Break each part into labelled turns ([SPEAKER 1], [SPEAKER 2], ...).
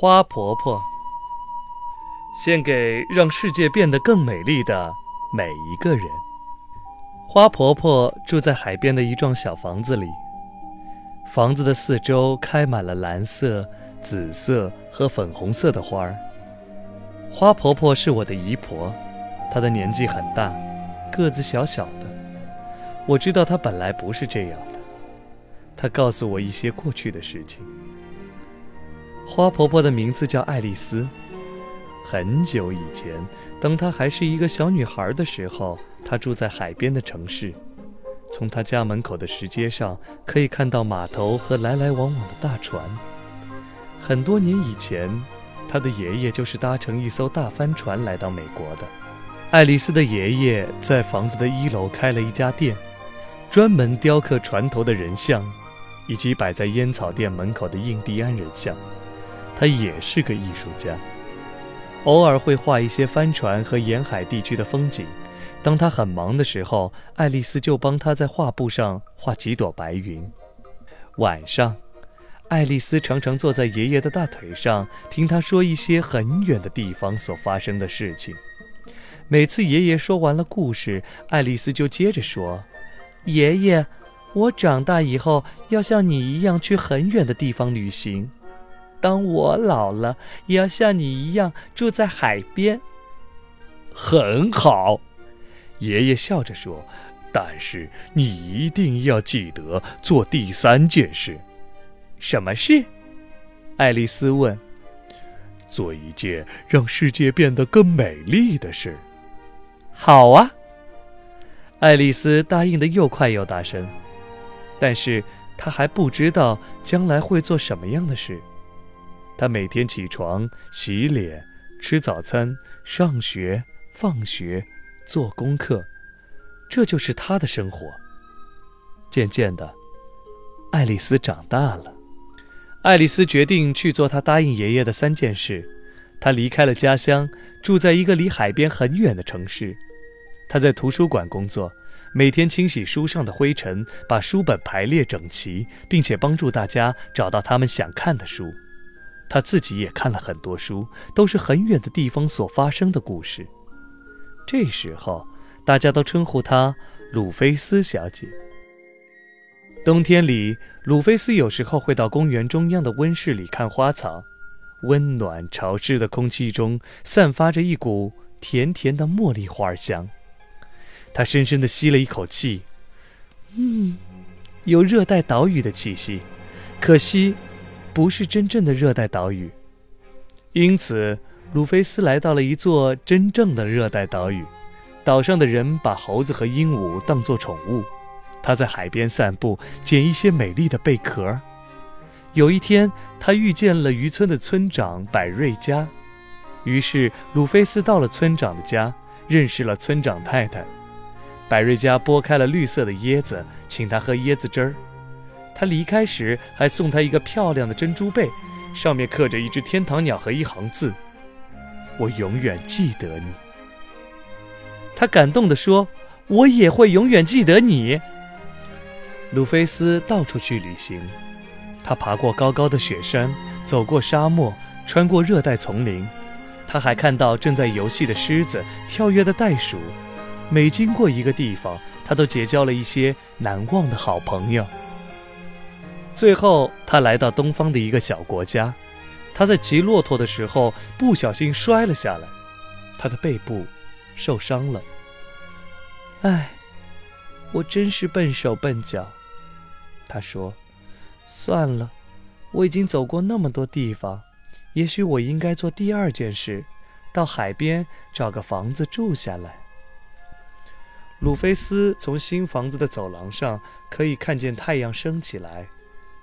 [SPEAKER 1] 花婆婆，献给让世界变得更美丽的每一个人。花婆婆住在海边的一幢小房子里，房子的四周开满了蓝色、紫色和粉红色的花儿。花婆婆是我的姨婆，她的年纪很大，个子小小的。我知道她本来不是这样的。她告诉我一些过去的事情。花婆婆的名字叫爱丽丝。很久以前，当她还是一个小女孩的时候，她住在海边的城市。从她家门口的石阶上，可以看到码头和来来往往的大船。很多年以前，她的爷爷就是搭乘一艘大帆船来到美国的。爱丽丝的爷爷在房子的一楼开了一家店，专门雕刻船头的人像，以及摆在烟草店门口的印第安人像。他也是个艺术家，偶尔会画一些帆船和沿海地区的风景。当他很忙的时候，爱丽丝就帮他在画布上画几朵白云。晚上，爱丽丝常常坐在爷爷的大腿上，听他说一些很远的地方所发生的事情。每次爷爷说完了故事，爱丽丝就接着说：“爷爷，我长大以后要像你一样去很远的地方旅行。”当我老了，也要像你一样住在海边。
[SPEAKER 2] 很好，爷爷笑着说。但是你一定要记得做第三件事。
[SPEAKER 1] 什么事？爱丽丝问。
[SPEAKER 2] 做一件让世界变得更美丽的事。
[SPEAKER 1] 好啊，爱丽丝答应的又快又大声。但是她还不知道将来会做什么样的事。他每天起床、洗脸、吃早餐、上学、放学、做功课，这就是他的生活。渐渐的，爱丽丝长大了。爱丽丝决定去做她答应爷爷的三件事。她离开了家乡，住在一个离海边很远的城市。她在图书馆工作，每天清洗书上的灰尘，把书本排列整齐，并且帮助大家找到他们想看的书。他自己也看了很多书，都是很远的地方所发生的故事。这时候，大家都称呼她鲁菲斯小姐。冬天里，鲁菲斯有时候会到公园中央的温室里看花草。温暖潮湿的空气中散发着一股甜甜的茉莉花香。他深深地吸了一口气，嗯，有热带岛屿的气息。可惜。不是真正的热带岛屿，因此鲁菲斯来到了一座真正的热带岛屿。岛上的人把猴子和鹦鹉当作宠物。他在海边散步，捡一些美丽的贝壳。有一天，他遇见了渔村的村长百瑞佳，于是鲁菲斯到了村长的家，认识了村长太太。百瑞佳剥开了绿色的椰子，请他喝椰子汁儿。他离开时还送他一个漂亮的珍珠贝，上面刻着一只天堂鸟和一行字：“我永远记得你。”他感动地说：“我也会永远记得你。”鲁菲斯到处去旅行，他爬过高高的雪山，走过沙漠，穿过热带丛林。他还看到正在游戏的狮子，跳跃的袋鼠。每经过一个地方，他都结交了一些难忘的好朋友。最后，他来到东方的一个小国家。他在骑骆驼的时候不小心摔了下来，他的背部受伤了。唉，我真是笨手笨脚。他说：“算了，我已经走过那么多地方，也许我应该做第二件事，到海边找个房子住下来。”鲁菲斯从新房子的走廊上可以看见太阳升起来。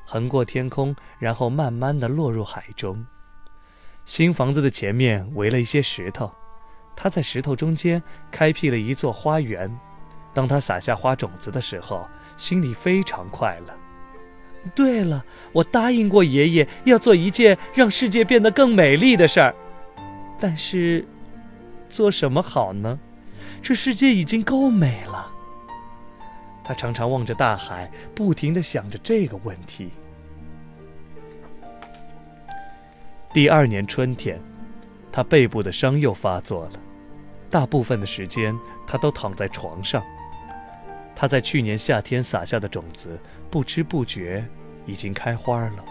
[SPEAKER 1] 横过天空，然后慢慢的落入海中。新房子的前面围了一些石头，他在石头中间开辟了一座花园。当他撒下花种子的时候，心里非常快乐。对了，我答应过爷爷要做一件让世界变得更美丽的事儿，但是做什么好呢？这世界已经够美了。他常常望着大海，不停地想着这个问题。第二年春天，他背部的伤又发作了，大部分的时间他都躺在床上。他在去年夏天撒下的种子，不知不觉已经开花了。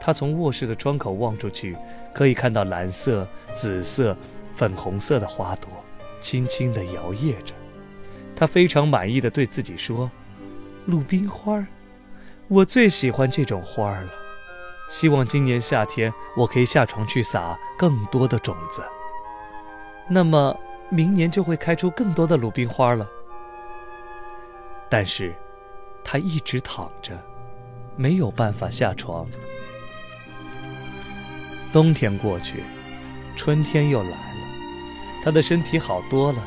[SPEAKER 1] 他从卧室的窗口望出去，可以看到蓝色、紫色、粉红色的花朵，轻轻地摇曳着。他非常满意的对自己说：“鲁冰花，我最喜欢这种花了。希望今年夏天我可以下床去撒更多的种子。那么明年就会开出更多的鲁冰花了。”但是，他一直躺着，没有办法下床。冬天过去，春天又来了，他的身体好多了，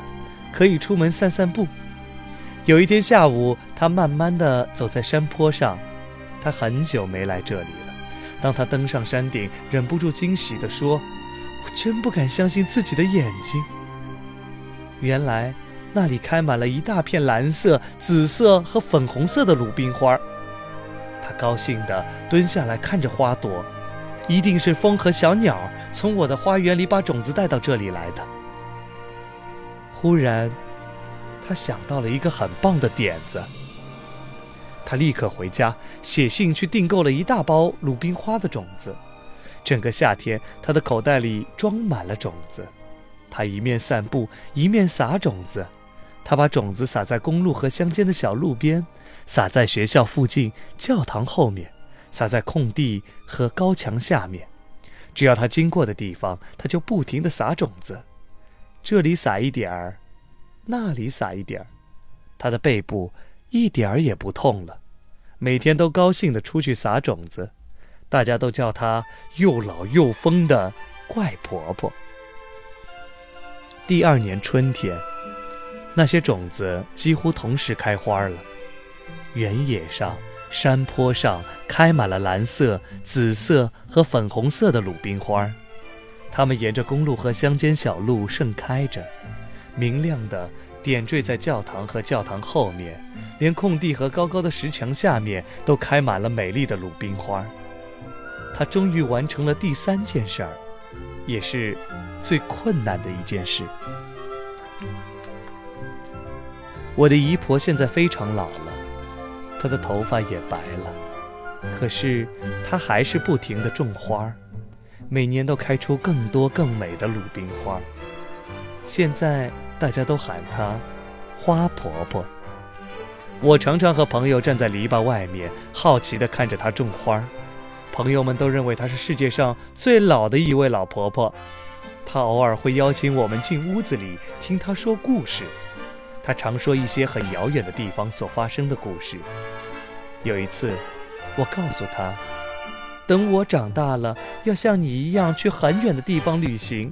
[SPEAKER 1] 可以出门散散步。有一天下午，他慢慢地走在山坡上，他很久没来这里了。当他登上山顶，忍不住惊喜地说：“我真不敢相信自己的眼睛。原来……”那里开满了一大片蓝色、紫色和粉红色的鲁冰花。他高兴地蹲下来看着花朵，一定是风和小鸟从我的花园里把种子带到这里来的。忽然，他想到了一个很棒的点子。他立刻回家写信去订购了一大包鲁冰花的种子。整个夏天，他的口袋里装满了种子。他一面散步，一面撒种子。他把种子撒在公路和乡间的小路边，撒在学校附近、教堂后面，撒在空地和高墙下面。只要他经过的地方，他就不停地撒种子。这里撒一点儿，那里撒一点儿，他的背部一点儿也不痛了。每天都高兴地出去撒种子，大家都叫他又老又疯的怪婆婆。第二年春天。那些种子几乎同时开花了，原野上、山坡上开满了蓝色、紫色和粉红色的鲁冰花儿，它们沿着公路和乡间小路盛开着，明亮的点缀在教堂和教堂后面，连空地和高高的石墙下面都开满了美丽的鲁冰花。他终于完成了第三件事儿，也是最困难的一件事。我的姨婆现在非常老了，她的头发也白了，可是她还是不停地种花儿，每年都开出更多更美的鲁冰花。现在大家都喊她花婆婆。我常常和朋友站在篱笆外面，好奇地看着她种花，朋友们都认为她是世界上最老的一位老婆婆。她偶尔会邀请我们进屋子里听她说故事。她常说一些很遥远的地方所发生的故事。有一次，我告诉她，等我长大了，要像你一样去很远的地方旅行；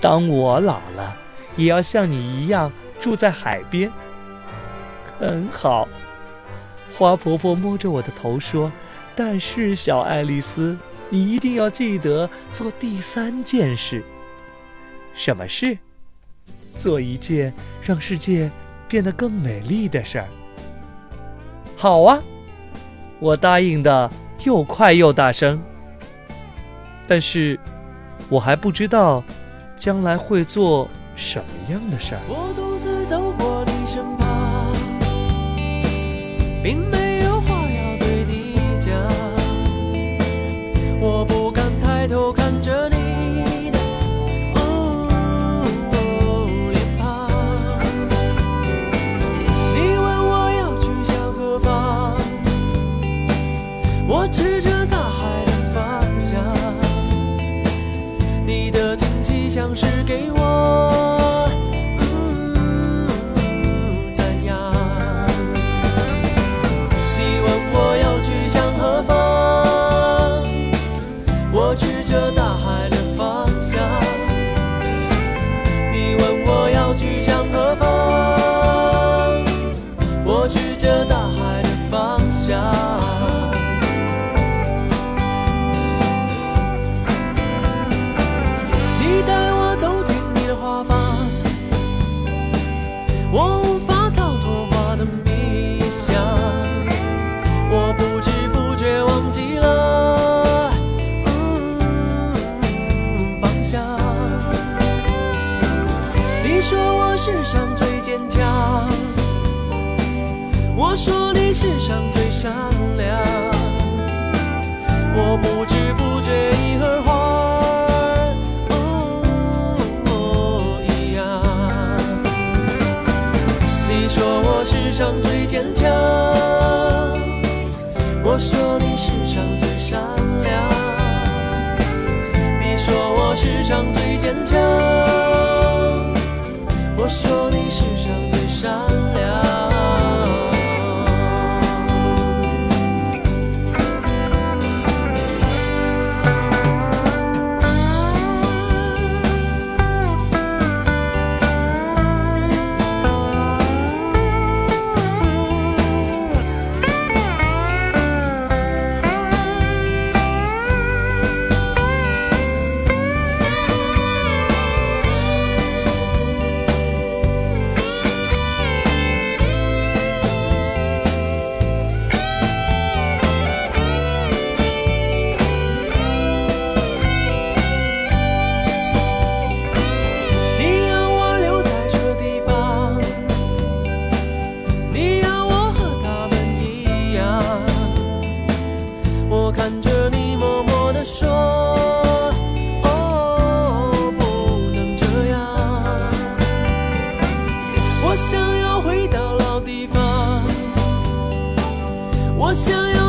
[SPEAKER 1] 当我老了，也要像你一样住在海边。很好，花婆婆摸着我的头说：“但是，小爱丽丝，你一定要记得做第三件事。什么事？”做一件让世界变得更美丽的事儿。好啊，我答应的又快又大声。但是，我还不知道将来会做什么样的事儿。我独自走过你身旁，并没有话要对你讲。我不敢抬头看
[SPEAKER 3] 世上最坚强，我说你世上最善良，我不知不觉已和花一样。你说我世上最坚强，我说你世上最善良，你说我世上最坚强。说你世上。我想要